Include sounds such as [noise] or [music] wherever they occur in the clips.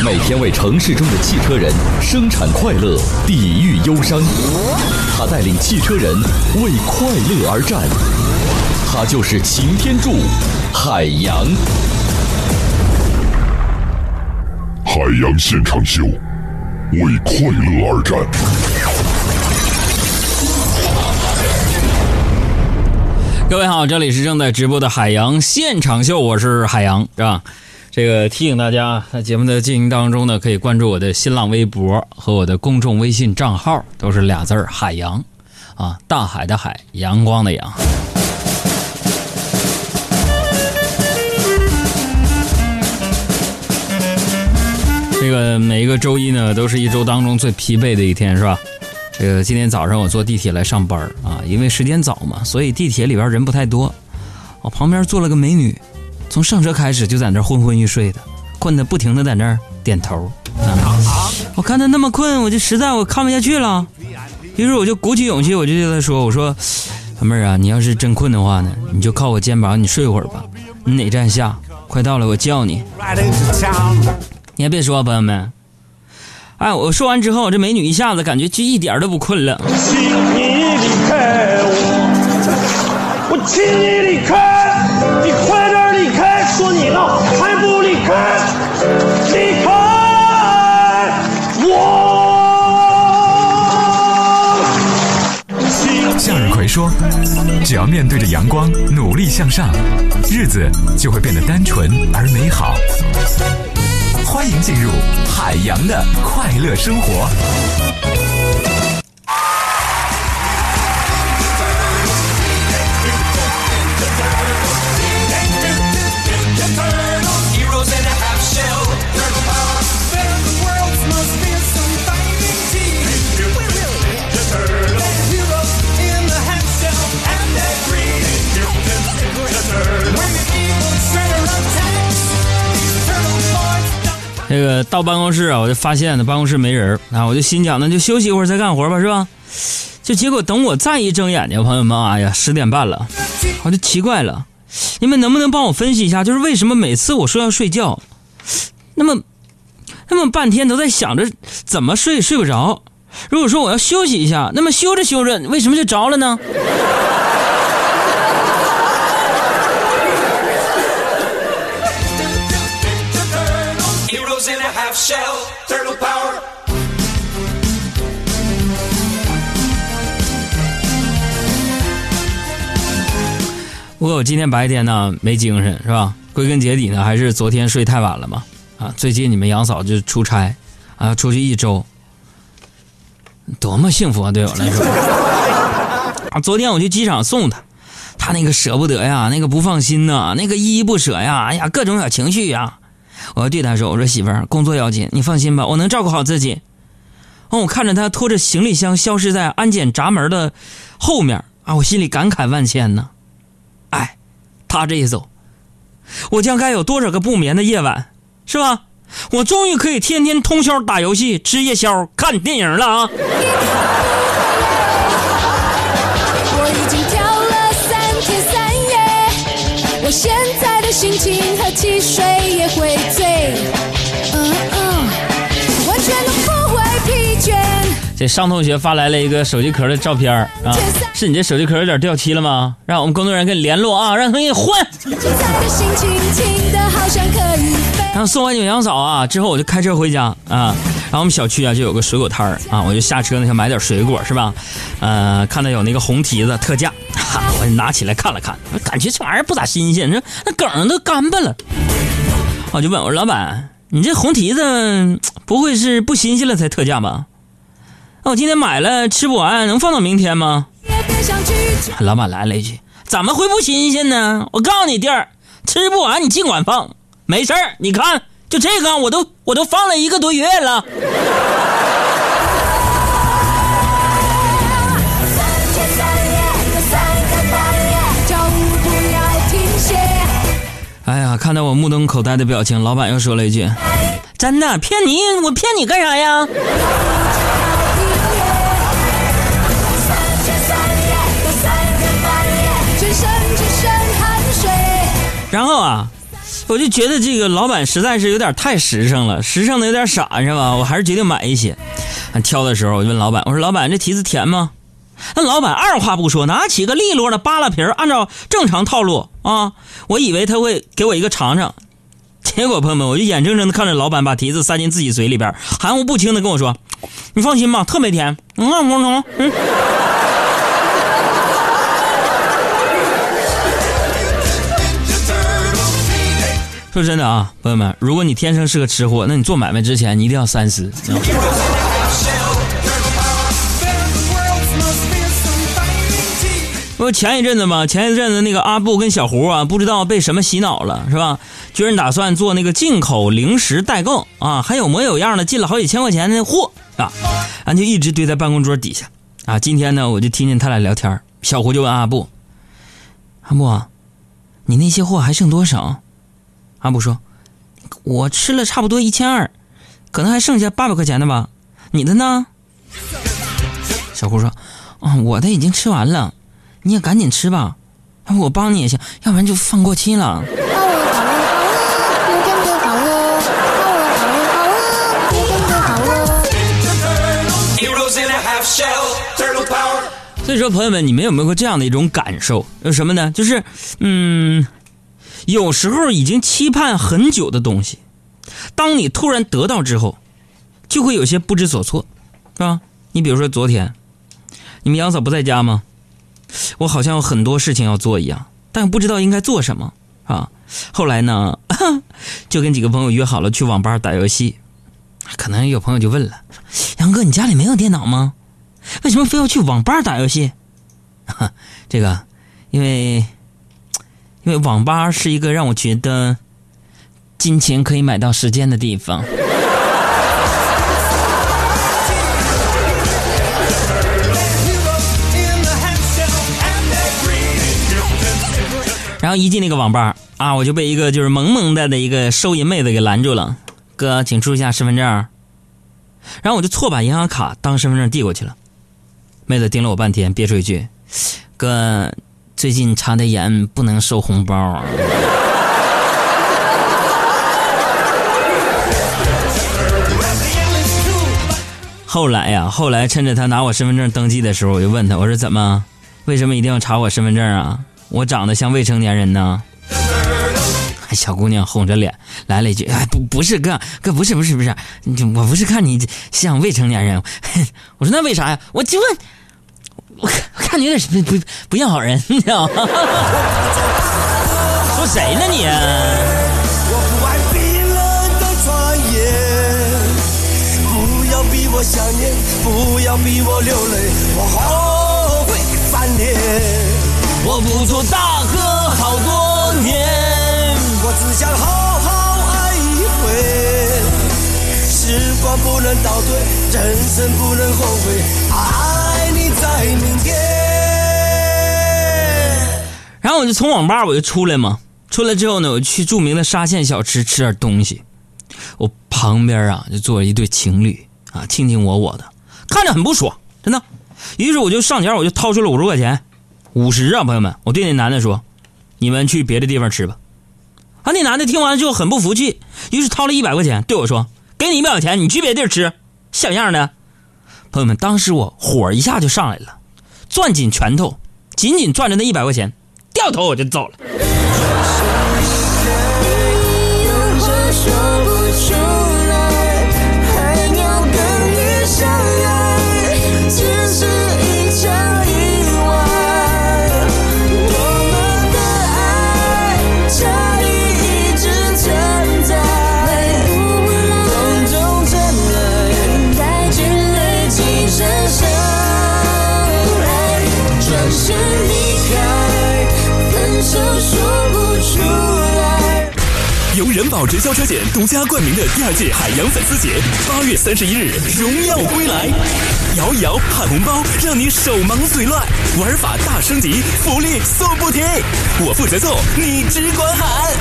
每天为城市中的汽车人生产快乐，抵御忧伤。他带领汽车人为快乐而战。他就是擎天柱，海洋。海洋现场秀，为快乐而战。各位好，这里是正在直播的海洋现场秀，我是海洋，是吧？这个提醒大家，在节目的进行当中呢，可以关注我的新浪微博和我的公众微信账号，都是俩字儿“海洋”，啊，大海的海，阳光的阳。这个每一个周一呢，都是一周当中最疲惫的一天，是吧？这个今天早上我坐地铁来上班啊，因为时间早嘛，所以地铁里边人不太多。我旁边坐了个美女，从上车开始就在那昏昏欲睡的，困得不停的在那儿点头。我看他那么困，我就实在我看不下去了，于是我就鼓起勇气，我就对他说：“我说，小妹儿啊，你要是真困的话呢，你就靠我肩膀，你睡会儿吧。你哪站下？快到了，我叫你。”你还别说，朋友们，哎，我说完之后，这美女一下子感觉就一点都不困了。请你离开我，我请你离开，你快！说你呢，还不离开？离开我！向日葵说：“只要面对着阳光，努力向上，日子就会变得单纯而美好。”欢迎进入海洋的快乐生活。到办公室啊，我就发现呢办公室没人啊，我就心想那就休息一会儿再干活吧，是吧？就结果等我再一睁眼睛，朋友们，哎呀，十点半了，我就奇怪了，你们能不能帮我分析一下，就是为什么每次我说要睡觉，那么那么半天都在想着怎么睡睡不着？如果说我要休息一下，那么休着休着为什么就着了呢？[laughs] 不过我今天白天呢没精神是吧？归根结底呢还是昨天睡太晚了嘛。啊，最近你们杨嫂就出差，啊，出去一周，多么幸福啊！对我来说，[laughs] 啊，昨天我去机场送她，她那个舍不得呀，那个不放心呐，那个依依不舍呀，哎呀，各种小情绪呀。我要对他说：“我说媳妇儿，工作要紧，你放心吧，我能照顾好自己。”哦，我看着他拖着行李箱消失在安检闸门的后面啊，我心里感慨万千呢。哎，他这一走，我将该有多少个不眠的夜晚，是吧？我终于可以天天通宵打游戏、吃夜宵、看电影了啊！我已经跳了三天三夜，我现在心情和汽水也会醉，嗯嗯，完全都不会疲倦。这上同学发来了一个手机壳的照片啊，是你这手机壳有点掉漆了吗？让我们工作人员跟你联络啊，让他给你换。现在的心情轻的好像可以飞。然后送完你们杨嫂啊之后，我就开车回家啊。然后我们小区啊就有个水果摊儿啊，我就下车呢想买点水果是吧？呃，看到有那个红提子特价，哈，我拿起来看了看，感觉这玩意儿不咋新鲜，这那梗都干巴了。我就问我说老板，你这红提子不会是不新鲜了才特价吧？那我今天买了吃不完，能放到明天吗？老板来了一句：“怎么会不新鲜呢？我告诉你弟儿，吃不完你尽管放，没事儿。你看就这个我都我都放了一个多月了。哎呀，看到我目瞪口呆的表情，老板又说了一句：“真的骗你？我骗你干啥呀？”。然后啊，我就觉得这个老板实在是有点太实诚了，实诚的有点傻，是吧？我还是决定买一些。挑的时候，我就问老板：“我说老板，这提子甜吗？”那老板二话不说，拿起个利落的扒拉皮儿，按照正常套路啊，我以为他会给我一个尝尝，结果朋友们，我就眼睁睁的看着老板把提子塞进自己嘴里边，含糊不清的跟我说：“你放心吧，特别甜。”嗯嗯嗯嗯。说真的啊，朋友们，如果你天生是个吃货，那你做买卖之前你一定要三思。不前一阵子嘛，前一阵子那个阿布跟小胡啊，不知道被什么洗脑了，是吧？居然打算做那个进口零食代购啊，还有模有样的进了好几千块钱的货啊，俺就一直堆在办公桌底下啊。今天呢，我就听见他俩聊天，小胡就问阿布：“阿布啊，你那些货还剩多少？”阿布说：“我吃了差不多一千二，可能还剩下八百块钱的吧。你的呢？”小胡说：“啊、我的已经吃完了，你也赶紧吃吧，要不我帮你也行，要不然就放过期了。”，所以说，朋友们，你们有没有过这样的一种感受？有什么呢？就是，嗯，有时候已经期盼很久的东西，当你突然得到之后，就会有些不知所措，是吧？你比如说昨天，你们杨嫂不在家吗？我好像有很多事情要做一样，但不知道应该做什么啊。后来呢，[laughs] 就跟几个朋友约好了去网吧打游戏。可能有朋友就问了：“杨哥，你家里没有电脑吗？为什么非要去网吧打游戏？” [laughs] 这个，因为因为网吧是一个让我觉得金钱可以买到时间的地方。后一进那个网吧啊，我就被一个就是萌萌哒的一个收银妹子给拦住了。哥，请出示一下身份证。然后我就错把银行卡当身份证递过去了。妹子盯了我半天，憋出一句：“哥，最近查的严，不能收红包啊。”后来呀，后来趁着他拿我身份证登记的时候，我就问他，我说怎么，为什么一定要查我身份证啊？我长得像未成年人呢？小姑娘红着脸来了一句：“哎，不，不是哥，哥不是，不是，不是，我不是看你像未成年人。[laughs] ”我说那为啥呀？我就问，我看你有点不不不要好人，你知道吗？[laughs] 说谁呢你？我不爱冰冷的传言，不要逼我想念，不要逼我流泪，我后悔翻脸。我不做大哥好多年，我只想好好爱一回。时光不能倒退，人生不能后悔，爱你在明天。然后我就从网吧我就出来嘛，出来之后呢，我去著名的沙县小吃吃点东西。我旁边啊就坐着一对情侣啊，卿卿我我的，看着很不爽，真的。于是我就上前，我就掏出了五十块钱，五十啊，朋友们，我对那男的说：“你们去别的地方吃吧。”啊，那男的听完之后很不服气，于是掏了一百块钱对我说：“给你一百块钱，你去别地儿吃，像样的。”朋友们，当时我火一下就上来了，攥紧拳头，紧紧攥着那一百块钱，掉头我就走了。宝直销车险独家冠名的第二届海洋粉丝节，八月三十一日荣耀归来，摇一摇喊红包，让你手忙嘴乱，玩法大升级，福利送不停，我负责送，你只管喊，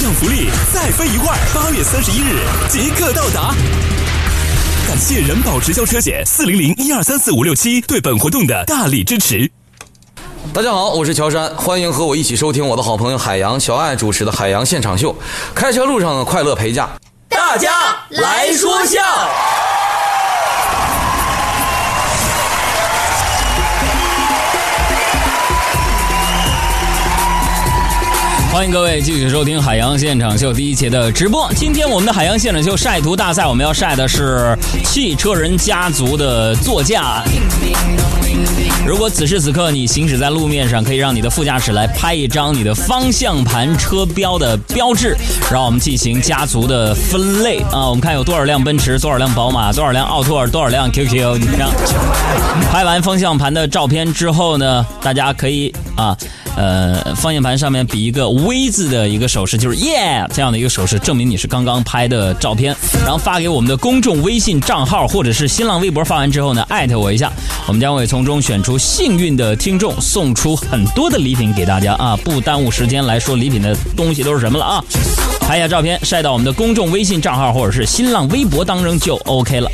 让福利再飞一块儿，八月三十一日即刻到达。感谢人保直销车险四零零一二三四五六七对本活动的大力支持。大家好，我是乔杉，欢迎和我一起收听我的好朋友海洋小爱主持的《海洋现场秀》。开车路上的快乐陪驾，大家来说笑。欢迎各位继续收听《海洋现场秀》第一节的直播。今天我们的海洋现场秀晒图大赛，我们要晒的是汽车人家族的座驾。如果此时此刻你行驶在路面上，可以让你的副驾驶来拍一张你的方向盘车标的标志，让我们进行家族的分类啊。我们看有多少辆奔驰，多少辆宝马，多少辆奥拓，多少辆 QQ。你看，拍完方向盘的照片之后呢，大家可以啊。呃，方向盘上面比一个 V 字的一个手势，就是耶这样的一个手势，证明你是刚刚拍的照片，然后发给我们的公众微信账号或者是新浪微博。发完之后呢，艾特我一下，我们将会从中选出幸运的听众，送出很多的礼品给大家啊！不耽误时间来说礼品的东西都是什么了啊？拍下照片晒到我们的公众微信账号或者是新浪微博当中就 OK 了。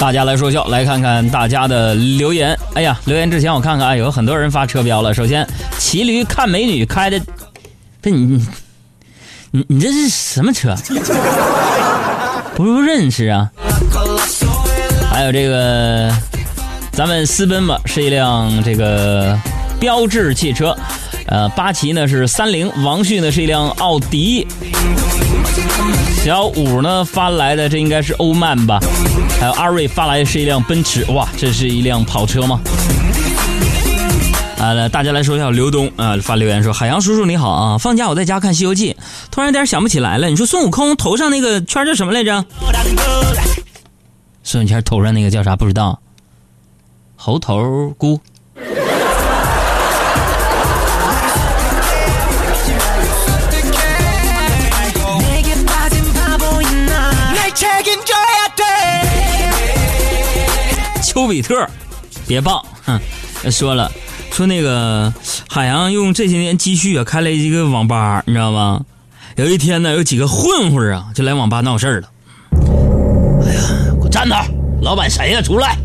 大家来说笑，来看看大家的留言。哎呀，留言之前我看看啊，有很多人发车标了。首先，骑驴看美女开的，这你你你这是什么车？[laughs] 不认识啊。还有这个，咱们私奔吧是一辆这个标致汽车，呃，八旗呢是三菱，王旭呢是一辆奥迪。小五呢发来的这应该是欧曼吧，还有阿瑞发来的是一辆奔驰，哇，这是一辆跑车吗？啊，大家来说一下，刘东啊发留言说：“海洋叔叔你好啊，放假我在家看《西游记》，突然有点想不起来了。你说孙悟空头上那个圈叫什么来着？孙悟空头上那个叫啥？不知道。猴头菇。”丘比特，别报！哼，说了，说那个海洋用这些年积蓄啊，开了一个网吧，你知道吗？有一天呢，有几个混混啊，就来网吧闹事儿了。哎呀，给我站那！老板谁呀？出来！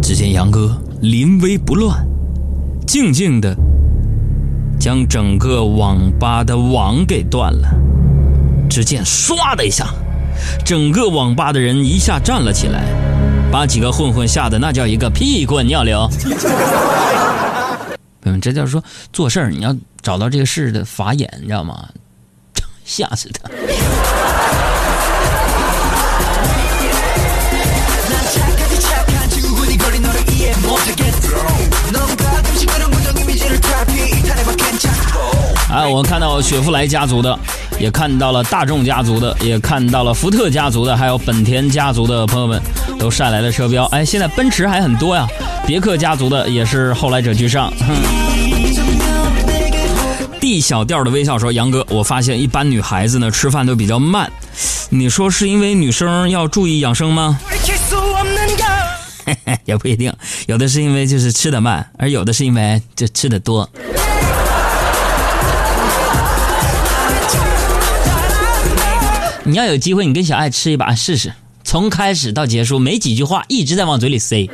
只见杨哥临危不乱，静静的将整个网吧的网给断了。只见唰的一下，整个网吧的人一下站了起来。把几个混混吓得那叫一个屁滚尿流。朋友们，这叫说做事儿你要找到这个事的法眼，你知道吗？[laughs] 吓死他！啊，我看到雪佛兰家族的，也看到了大众家族的，也看到了福特家族的，还有本田家族的朋友们都晒来了车标。哎，现在奔驰还很多呀，别克家族的也是后来者居上。[laughs] 哼 D 小调的微笑说：“杨哥，我发现一般女孩子呢吃饭都比较慢，你说是因为女生要注意养生吗？” [laughs] 也不一定，有的是因为就是吃的慢，而有的是因为就吃的多。你要有机会，你跟小爱吃一把试试，从开始到结束没几句话，一直在往嘴里塞。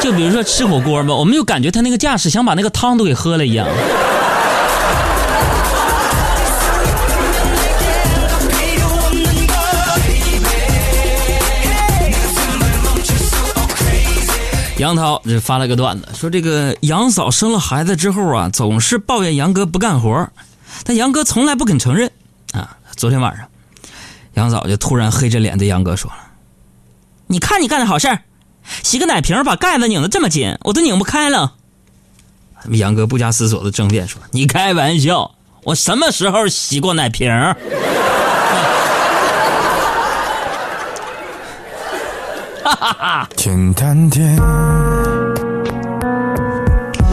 就比如说吃火锅吧，我们就感觉他那个架势，想把那个汤都给喝了一样。杨涛这发了个段子，说这个杨嫂生了孩子之后啊，总是抱怨杨哥不干活，但杨哥从来不肯承认。啊，昨天晚上，杨嫂就突然黑着脸对杨哥说了：“你看你干的好事儿洗个奶瓶把盖子拧得这么紧，我都拧不开了。”杨哥不加思索的争辩说：“你开玩笑，我什么时候洗过奶瓶？” [laughs] 简单点，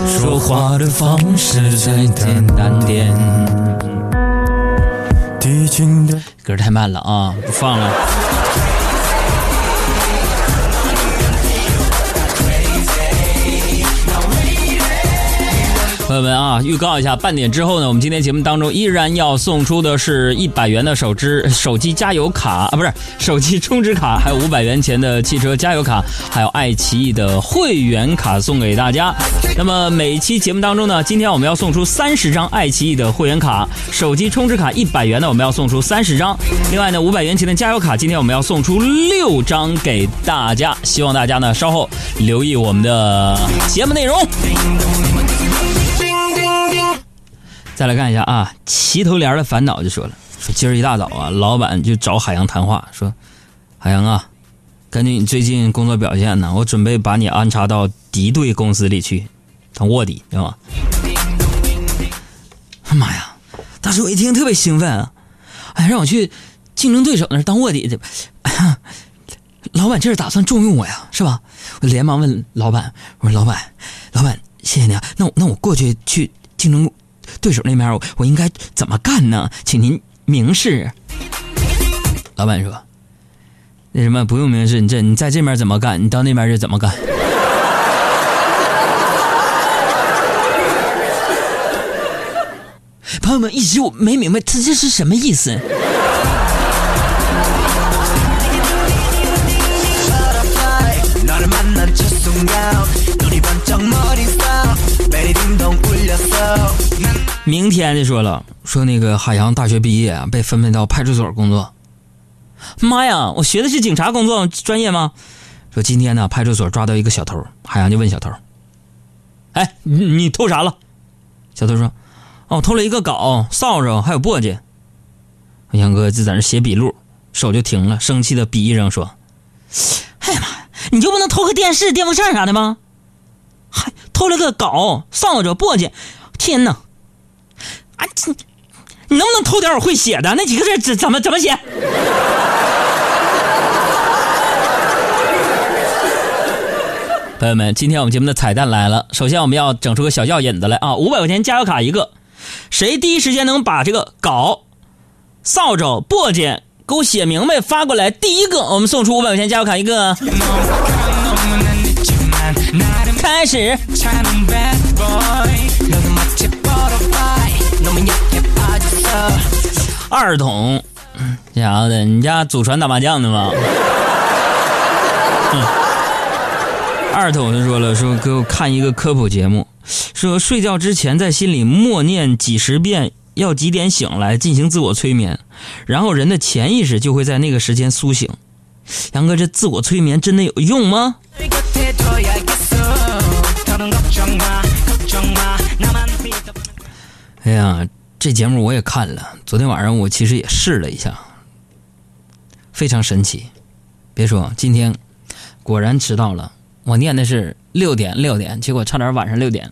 说话的方式再简单点。递进的歌太慢了啊，不放了。朋友们啊，预告一下，半点之后呢，我们今天节目当中依然要送出的是一百元的手支手机加油卡啊，不是手机充值卡，还有五百元钱的汽车加油卡，还有爱奇艺的会员卡送给大家。那么每期节目当中呢，今天我们要送出三十张爱奇艺的会员卡，手机充值卡一百元的我们要送出三十张，另外呢五百元钱的加油卡，今天我们要送出六张给大家。希望大家呢稍后留意我们的节目内容。再来看一下啊，齐头帘的烦恼就说了，说今儿一大早啊，老板就找海洋谈话，说海洋啊，根据你最近工作表现呢，我准备把你安插到敌对公司里去当卧底，对吧？妈呀！当时我一听特别兴奋啊，哎，让我去竞争对手那儿当卧底去。[coughs] 老板这是打算重用我呀，是吧？我连忙问老板，我说老板，老板，谢谢你啊，那我那我过去去竞争。对手那边我我应该怎么干呢？请您明示。老板说：“那什么不用明示，你这你在这边怎么干，你到那边就怎么干。[laughs] ”朋友们，一直我没明白他这是什么意思。明天就说了，说那个海洋大学毕业啊，被分配到派出所工作。妈呀，我学的是警察工作专业吗？说今天呢，派出所抓到一个小偷，海洋就问小偷：“哎，你你偷啥了？”小偷说：“哦，偷了一个镐、扫帚还有簸箕。”海洋哥就在那写笔录，手就停了，生气的比一扔说：“哎呀妈呀，你就不能偷个电视、电风扇啥的吗？还偷了个镐、扫帚、簸箕，天哪！”啊，你你能不能偷点我会写的那几个字？怎怎么怎么写？[laughs] 朋友们，今天我们节目的彩蛋来了。首先，我们要整出个小药引子来啊！五百块钱加油卡一个，谁第一时间能把这个镐、扫帚、簸箕给我写明白发过来，第一个我们送出五百块钱加油卡一个。开始。二筒，这家伙的，你家祖传打麻将的吗？[laughs] 二筒就说了，说给我看一个科普节目，说睡觉之前在心里默念几十遍，要几点醒来进行自我催眠，然后人的潜意识就会在那个时间苏醒。杨哥，这自我催眠真的有用吗？哎呀，这节目我也看了，昨天晚上我其实也试了一下，非常神奇。别说今天果然迟到了，我念的是六点六点，结果差点晚上六点。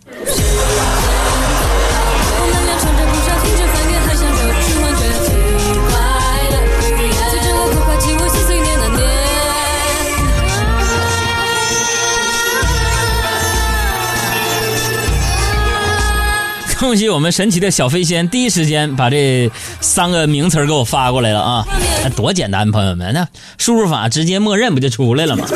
恭喜我们神奇的小飞仙，第一时间把这三个名词给我发过来了啊！那多简单，朋友们，那输入法直接默认不就出来了吗？